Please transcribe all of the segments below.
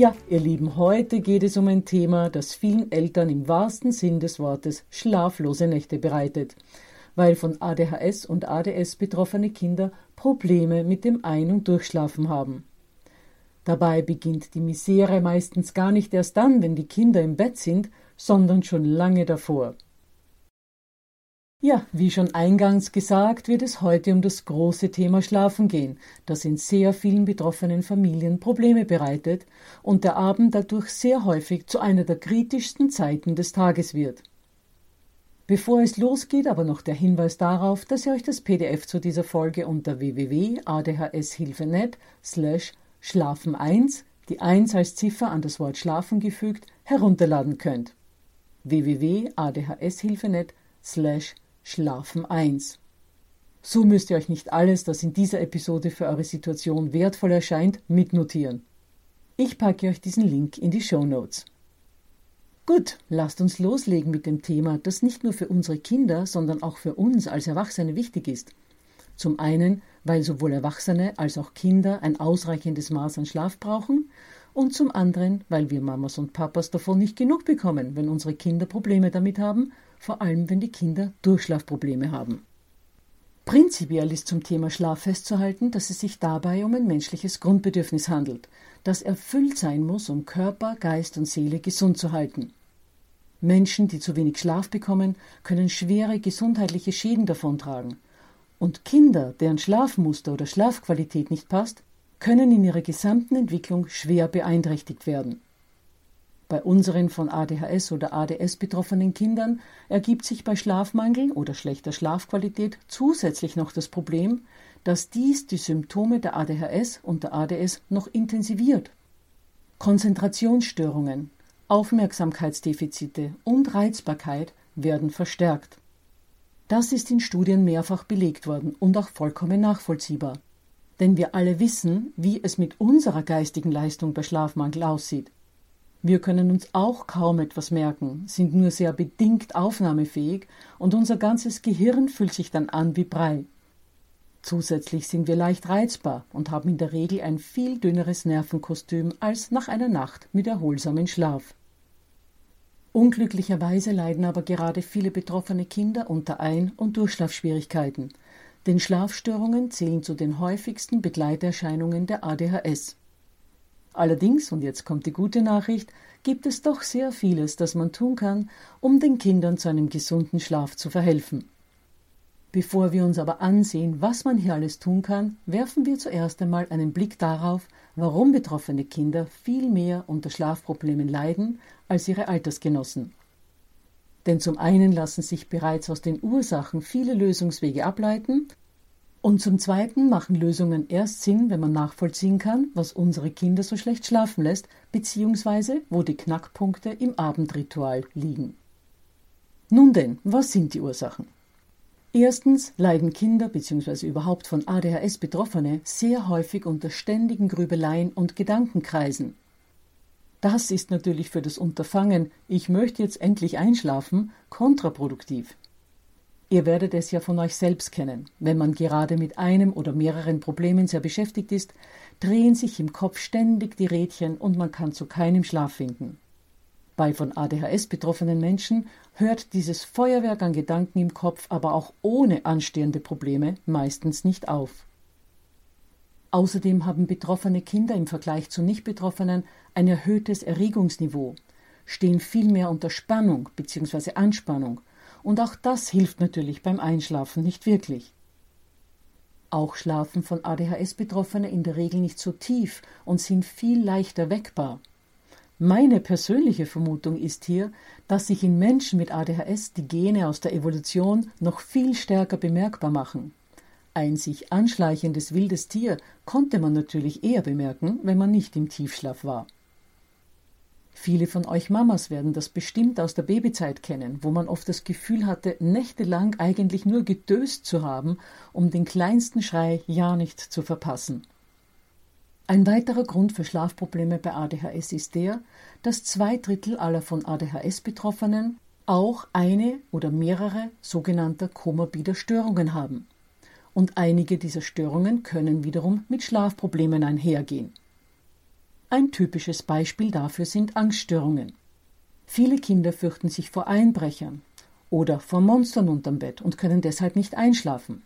Ja, ihr Lieben, heute geht es um ein Thema, das vielen Eltern im wahrsten Sinn des Wortes schlaflose Nächte bereitet, weil von ADHS und ADS betroffene Kinder Probleme mit dem Ein- und Durchschlafen haben. Dabei beginnt die Misere meistens gar nicht erst dann, wenn die Kinder im Bett sind, sondern schon lange davor. Ja, wie schon eingangs gesagt, wird es heute um das große Thema Schlafen gehen, das in sehr vielen betroffenen Familien Probleme bereitet und der Abend dadurch sehr häufig zu einer der kritischsten Zeiten des Tages wird. Bevor es losgeht, aber noch der Hinweis darauf, dass ihr euch das PDF zu dieser Folge unter www.adhshilfe.net slash schlafen 1, die 1 als Ziffer an das Wort schlafen gefügt, herunterladen könnt. www.adhshilfe.net slash Schlafen 1. So müsst ihr euch nicht alles, das in dieser Episode für eure Situation wertvoll erscheint, mitnotieren. Ich packe euch diesen Link in die Show Notes. Gut, lasst uns loslegen mit dem Thema, das nicht nur für unsere Kinder, sondern auch für uns als Erwachsene wichtig ist. Zum einen, weil sowohl Erwachsene als auch Kinder ein ausreichendes Maß an Schlaf brauchen und zum anderen, weil wir Mamas und Papas davon nicht genug bekommen, wenn unsere Kinder Probleme damit haben vor allem wenn die Kinder Durchschlafprobleme haben. Prinzipiell ist zum Thema Schlaf festzuhalten, dass es sich dabei um ein menschliches Grundbedürfnis handelt, das erfüllt sein muss, um Körper, Geist und Seele gesund zu halten. Menschen, die zu wenig Schlaf bekommen, können schwere gesundheitliche Schäden davontragen. Und Kinder, deren Schlafmuster oder Schlafqualität nicht passt, können in ihrer gesamten Entwicklung schwer beeinträchtigt werden. Bei unseren von ADHS oder ADS betroffenen Kindern ergibt sich bei Schlafmangel oder schlechter Schlafqualität zusätzlich noch das Problem, dass dies die Symptome der ADHS und der ADS noch intensiviert. Konzentrationsstörungen, Aufmerksamkeitsdefizite und Reizbarkeit werden verstärkt. Das ist in Studien mehrfach belegt worden und auch vollkommen nachvollziehbar. Denn wir alle wissen, wie es mit unserer geistigen Leistung bei Schlafmangel aussieht. Wir können uns auch kaum etwas merken, sind nur sehr bedingt aufnahmefähig und unser ganzes Gehirn fühlt sich dann an wie Brei. Zusätzlich sind wir leicht reizbar und haben in der Regel ein viel dünneres Nervenkostüm als nach einer Nacht mit erholsamem Schlaf. Unglücklicherweise leiden aber gerade viele betroffene Kinder unter Ein- und Durchschlafschwierigkeiten, denn Schlafstörungen zählen zu den häufigsten Begleiterscheinungen der ADHS. Allerdings, und jetzt kommt die gute Nachricht, gibt es doch sehr vieles, das man tun kann, um den Kindern zu einem gesunden Schlaf zu verhelfen. Bevor wir uns aber ansehen, was man hier alles tun kann, werfen wir zuerst einmal einen Blick darauf, warum betroffene Kinder viel mehr unter Schlafproblemen leiden als ihre Altersgenossen. Denn zum einen lassen sich bereits aus den Ursachen viele Lösungswege ableiten, und zum Zweiten machen Lösungen erst Sinn, wenn man nachvollziehen kann, was unsere Kinder so schlecht schlafen lässt, beziehungsweise wo die Knackpunkte im Abendritual liegen. Nun denn, was sind die Ursachen? Erstens leiden Kinder bzw. überhaupt von ADHS Betroffene sehr häufig unter ständigen Grübeleien und Gedankenkreisen. Das ist natürlich für das Unterfangen, ich möchte jetzt endlich einschlafen, kontraproduktiv. Ihr werdet es ja von euch selbst kennen. Wenn man gerade mit einem oder mehreren Problemen sehr beschäftigt ist, drehen sich im Kopf ständig die Rädchen und man kann zu keinem Schlaf finden. Bei von ADHS betroffenen Menschen hört dieses Feuerwerk an Gedanken im Kopf aber auch ohne anstehende Probleme meistens nicht auf. Außerdem haben betroffene Kinder im Vergleich zu Nicht-Betroffenen ein erhöhtes Erregungsniveau, stehen viel mehr unter Spannung bzw. Anspannung, und auch das hilft natürlich beim Einschlafen nicht wirklich. Auch schlafen von ADHS-Betroffene in der Regel nicht so tief und sind viel leichter weckbar. Meine persönliche Vermutung ist hier, dass sich in Menschen mit ADHS die Gene aus der Evolution noch viel stärker bemerkbar machen. Ein sich anschleichendes wildes Tier konnte man natürlich eher bemerken, wenn man nicht im Tiefschlaf war. Viele von euch Mamas werden das bestimmt aus der Babyzeit kennen, wo man oft das Gefühl hatte, nächtelang eigentlich nur gedöst zu haben, um den kleinsten Schrei ja nicht zu verpassen. Ein weiterer Grund für Schlafprobleme bei ADHS ist der, dass zwei Drittel aller von ADHS Betroffenen auch eine oder mehrere sogenannte komorbider Störungen haben. Und einige dieser Störungen können wiederum mit Schlafproblemen einhergehen. Ein typisches Beispiel dafür sind Angststörungen. Viele Kinder fürchten sich vor Einbrechern oder vor Monstern unterm Bett und können deshalb nicht einschlafen.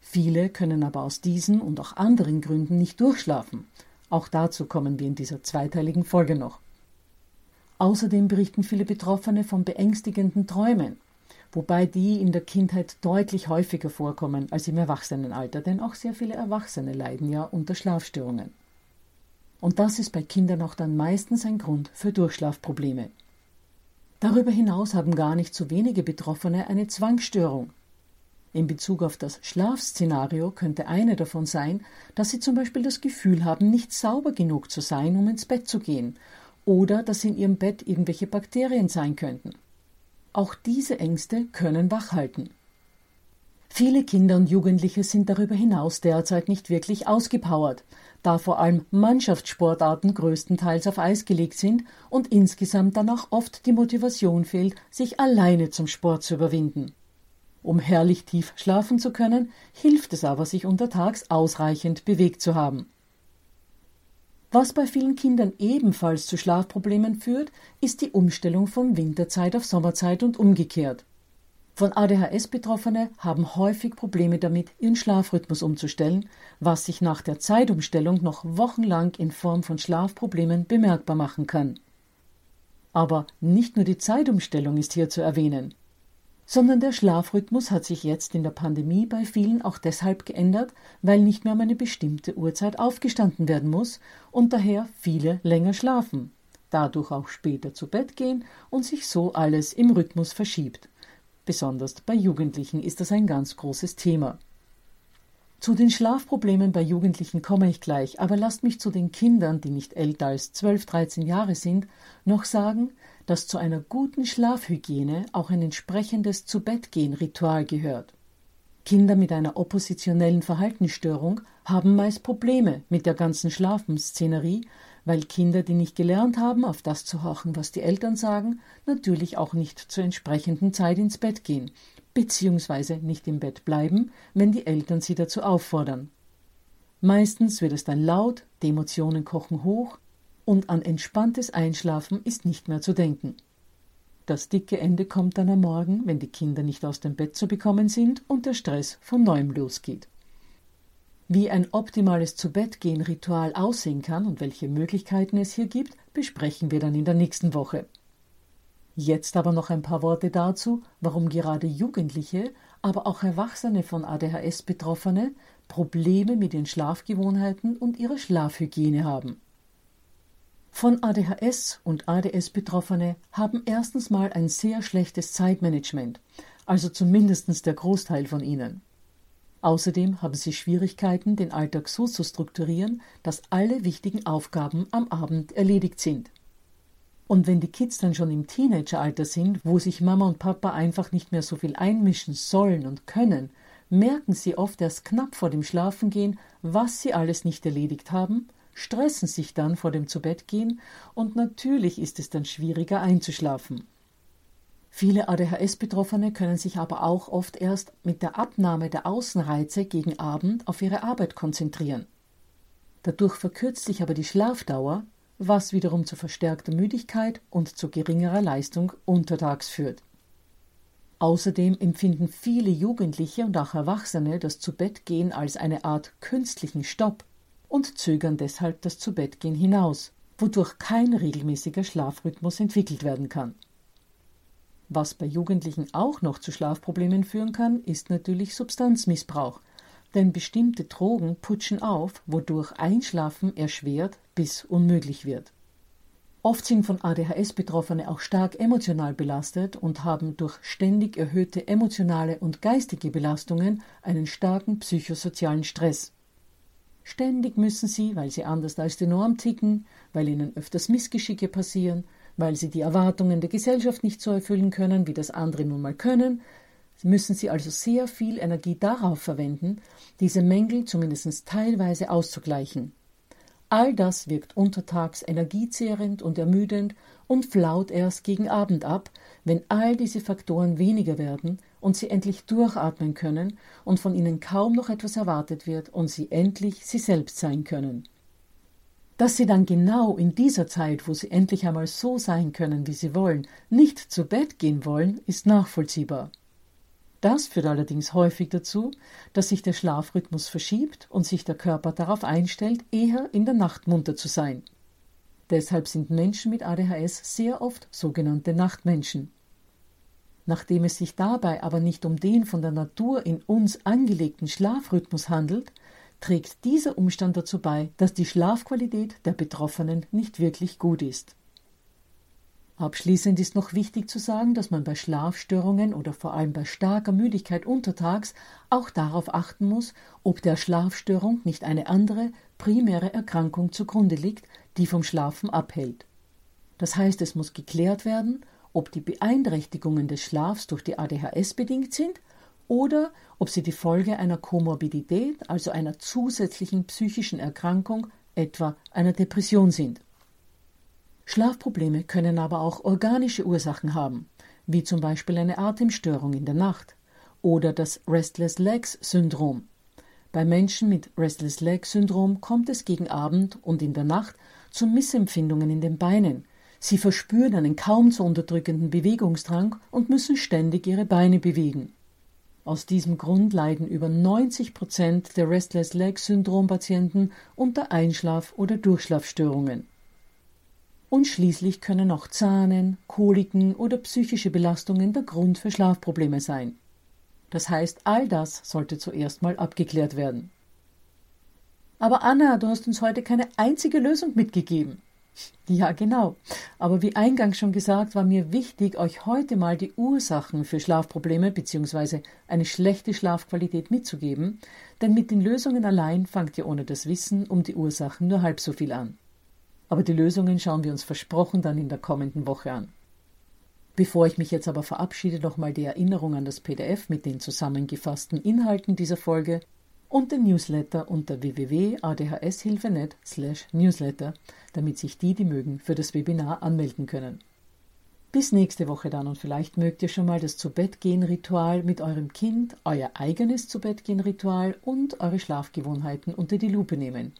Viele können aber aus diesen und auch anderen Gründen nicht durchschlafen. Auch dazu kommen wir in dieser zweiteiligen Folge noch. Außerdem berichten viele Betroffene von beängstigenden Träumen, wobei die in der Kindheit deutlich häufiger vorkommen als im Erwachsenenalter, denn auch sehr viele Erwachsene leiden ja unter Schlafstörungen. Und das ist bei Kindern auch dann meistens ein Grund für Durchschlafprobleme. Darüber hinaus haben gar nicht so wenige Betroffene eine Zwangsstörung, in Bezug auf das Schlafszenario könnte eine davon sein, dass Sie zum Beispiel das Gefühl haben, nicht sauber genug zu sein, um ins Bett zu gehen, oder dass in Ihrem Bett irgendwelche Bakterien sein könnten. Auch diese Ängste können wachhalten. Viele Kinder und Jugendliche sind darüber hinaus derzeit nicht wirklich ausgepowert, da vor allem Mannschaftssportarten größtenteils auf Eis gelegt sind und insgesamt danach oft die Motivation fehlt, sich alleine zum Sport zu überwinden. Um herrlich tief schlafen zu können, hilft es aber, sich untertags ausreichend bewegt zu haben. Was bei vielen Kindern ebenfalls zu Schlafproblemen führt, ist die Umstellung von Winterzeit auf Sommerzeit und umgekehrt. Von ADHS Betroffene haben häufig Probleme damit, ihren Schlafrhythmus umzustellen, was sich nach der Zeitumstellung noch wochenlang in Form von Schlafproblemen bemerkbar machen kann. Aber nicht nur die Zeitumstellung ist hier zu erwähnen sondern der Schlafrhythmus hat sich jetzt in der Pandemie bei vielen auch deshalb geändert, weil nicht mehr um eine bestimmte Uhrzeit aufgestanden werden muss und daher viele länger schlafen, dadurch auch später zu Bett gehen und sich so alles im Rhythmus verschiebt. Besonders bei Jugendlichen ist das ein ganz großes Thema. Zu den Schlafproblemen bei Jugendlichen komme ich gleich, aber lasst mich zu den Kindern, die nicht älter als 12, 13 Jahre sind, noch sagen, dass zu einer guten Schlafhygiene auch ein entsprechendes Zubettgehen-Ritual gehört. Kinder mit einer oppositionellen Verhaltensstörung haben meist Probleme mit der ganzen Schlafensszenerie, weil Kinder, die nicht gelernt haben, auf das zu horchen, was die Eltern sagen, natürlich auch nicht zur entsprechenden Zeit ins Bett gehen, beziehungsweise nicht im Bett bleiben, wenn die Eltern sie dazu auffordern. Meistens wird es dann laut, die Emotionen kochen hoch, und an entspanntes Einschlafen ist nicht mehr zu denken. Das dicke Ende kommt dann am Morgen, wenn die Kinder nicht aus dem Bett zu bekommen sind und der Stress von neuem losgeht. Wie ein optimales Zubettgehen-Ritual aussehen kann und welche Möglichkeiten es hier gibt, besprechen wir dann in der nächsten Woche. Jetzt aber noch ein paar Worte dazu, warum gerade Jugendliche, aber auch Erwachsene von ADHS Betroffene Probleme mit ihren Schlafgewohnheiten und ihrer Schlafhygiene haben. Von ADHS und ADS-Betroffene haben erstens mal ein sehr schlechtes Zeitmanagement, also zumindest der Großteil von ihnen. Außerdem haben sie Schwierigkeiten, den Alltag so zu strukturieren, dass alle wichtigen Aufgaben am Abend erledigt sind. Und wenn die Kids dann schon im Teenageralter sind, wo sich Mama und Papa einfach nicht mehr so viel einmischen sollen und können, merken sie oft erst knapp vor dem Schlafengehen, was sie alles nicht erledigt haben, stressen sich dann vor dem Zubettgehen und natürlich ist es dann schwieriger einzuschlafen. Viele ADHS-Betroffene können sich aber auch oft erst mit der Abnahme der Außenreize gegen Abend auf ihre Arbeit konzentrieren. Dadurch verkürzt sich aber die Schlafdauer was wiederum zu verstärkter Müdigkeit und zu geringerer Leistung untertags führt. Außerdem empfinden viele Jugendliche und auch Erwachsene das Zubettgehen als eine Art künstlichen Stopp und zögern deshalb das Zubettgehen hinaus, wodurch kein regelmäßiger Schlafrhythmus entwickelt werden kann. Was bei Jugendlichen auch noch zu Schlafproblemen führen kann, ist natürlich Substanzmissbrauch, denn bestimmte Drogen putschen auf, wodurch Einschlafen erschwert bis unmöglich wird. Oft sind von ADHS Betroffene auch stark emotional belastet und haben durch ständig erhöhte emotionale und geistige Belastungen einen starken psychosozialen Stress. Ständig müssen sie, weil sie anders als die Norm ticken, weil ihnen öfters Missgeschicke passieren, weil sie die Erwartungen der Gesellschaft nicht so erfüllen können, wie das andere nun mal können, müssen sie also sehr viel Energie darauf verwenden, diese Mängel zumindest teilweise auszugleichen. All das wirkt untertags energiezehrend und ermüdend und flaut erst gegen Abend ab, wenn all diese Faktoren weniger werden und sie endlich durchatmen können und von ihnen kaum noch etwas erwartet wird und sie endlich sie selbst sein können. Dass sie dann genau in dieser Zeit, wo sie endlich einmal so sein können, wie sie wollen, nicht zu Bett gehen wollen, ist nachvollziehbar. Das führt allerdings häufig dazu, dass sich der Schlafrhythmus verschiebt und sich der Körper darauf einstellt, eher in der Nacht munter zu sein. Deshalb sind Menschen mit ADHS sehr oft sogenannte Nachtmenschen. Nachdem es sich dabei aber nicht um den von der Natur in uns angelegten Schlafrhythmus handelt, trägt dieser Umstand dazu bei, dass die Schlafqualität der Betroffenen nicht wirklich gut ist. Abschließend ist noch wichtig zu sagen, dass man bei Schlafstörungen oder vor allem bei starker Müdigkeit untertags auch darauf achten muss, ob der Schlafstörung nicht eine andere, primäre Erkrankung zugrunde liegt, die vom Schlafen abhält. Das heißt, es muss geklärt werden, ob die Beeinträchtigungen des Schlafs durch die ADHS bedingt sind oder ob sie die Folge einer Komorbidität, also einer zusätzlichen psychischen Erkrankung, etwa einer Depression sind. Schlafprobleme können aber auch organische Ursachen haben, wie zum Beispiel eine Atemstörung in der Nacht oder das Restless Legs Syndrom. Bei Menschen mit Restless Legs Syndrom kommt es gegen Abend und in der Nacht zu Missempfindungen in den Beinen. Sie verspüren einen kaum zu unterdrückenden Bewegungsdrang und müssen ständig ihre Beine bewegen. Aus diesem Grund leiden über 90 Prozent der Restless Legs Syndrom Patienten unter Einschlaf- oder Durchschlafstörungen. Und schließlich können auch Zahnen, Koliken oder psychische Belastungen der Grund für Schlafprobleme sein. Das heißt, all das sollte zuerst mal abgeklärt werden. Aber Anna, du hast uns heute keine einzige Lösung mitgegeben. Ja, genau. Aber wie eingangs schon gesagt, war mir wichtig, euch heute mal die Ursachen für Schlafprobleme bzw. eine schlechte Schlafqualität mitzugeben, denn mit den Lösungen allein fangt ihr ohne das Wissen um die Ursachen nur halb so viel an. Aber die Lösungen schauen wir uns versprochen dann in der kommenden Woche an. Bevor ich mich jetzt aber verabschiede, nochmal die Erinnerung an das PDF mit den zusammengefassten Inhalten dieser Folge und den Newsletter unter www.adhshilfe.net slash newsletter, damit sich die, die mögen, für das Webinar anmelden können. Bis nächste Woche dann und vielleicht mögt ihr schon mal das Zubettgehen-Ritual mit eurem Kind, euer eigenes Zubettgehen-Ritual und eure Schlafgewohnheiten unter die Lupe nehmen.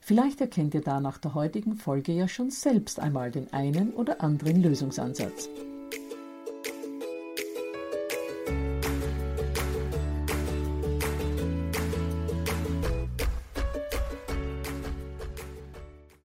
Vielleicht erkennt ihr da nach der heutigen Folge ja schon selbst einmal den einen oder anderen Lösungsansatz.